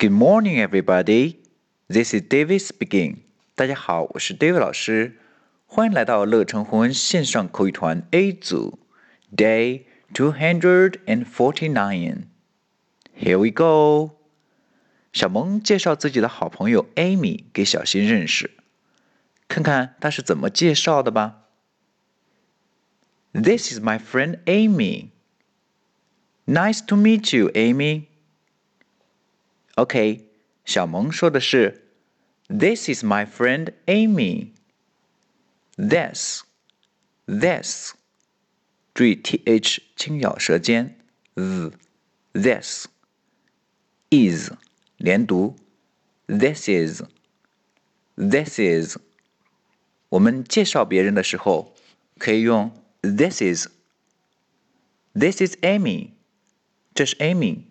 Good morning, everybody. This is David speaking. 大家好，我是 David 老师，欢迎来到乐成红恩线上口语团 A 组，Day two hundred and forty-nine. Here we go. 小萌介绍自己的好朋友 Amy 给小新认识，看看他是怎么介绍的吧。This is my friend Amy. Nice to meet you, Amy. OK，小萌说的是，This is my friend Amy. This, this，注意 th 轻咬舌尖，z, this is 连读，this is, this is。我们介绍别人的时候，可以用 this is。This is Amy，这是 Amy。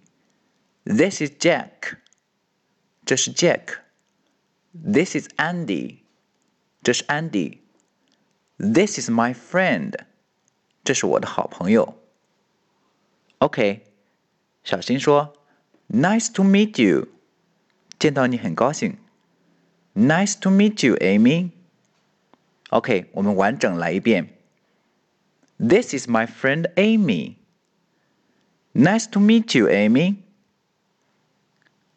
This is Jack，这是 Jack。This is Andy，这是 Andy。This is my friend，这是我的好朋友。OK，小新说，Nice to meet you，见到你很高兴。Nice to meet you, Amy。OK，我们完整来一遍。This is my friend Amy. Nice to meet you, Amy.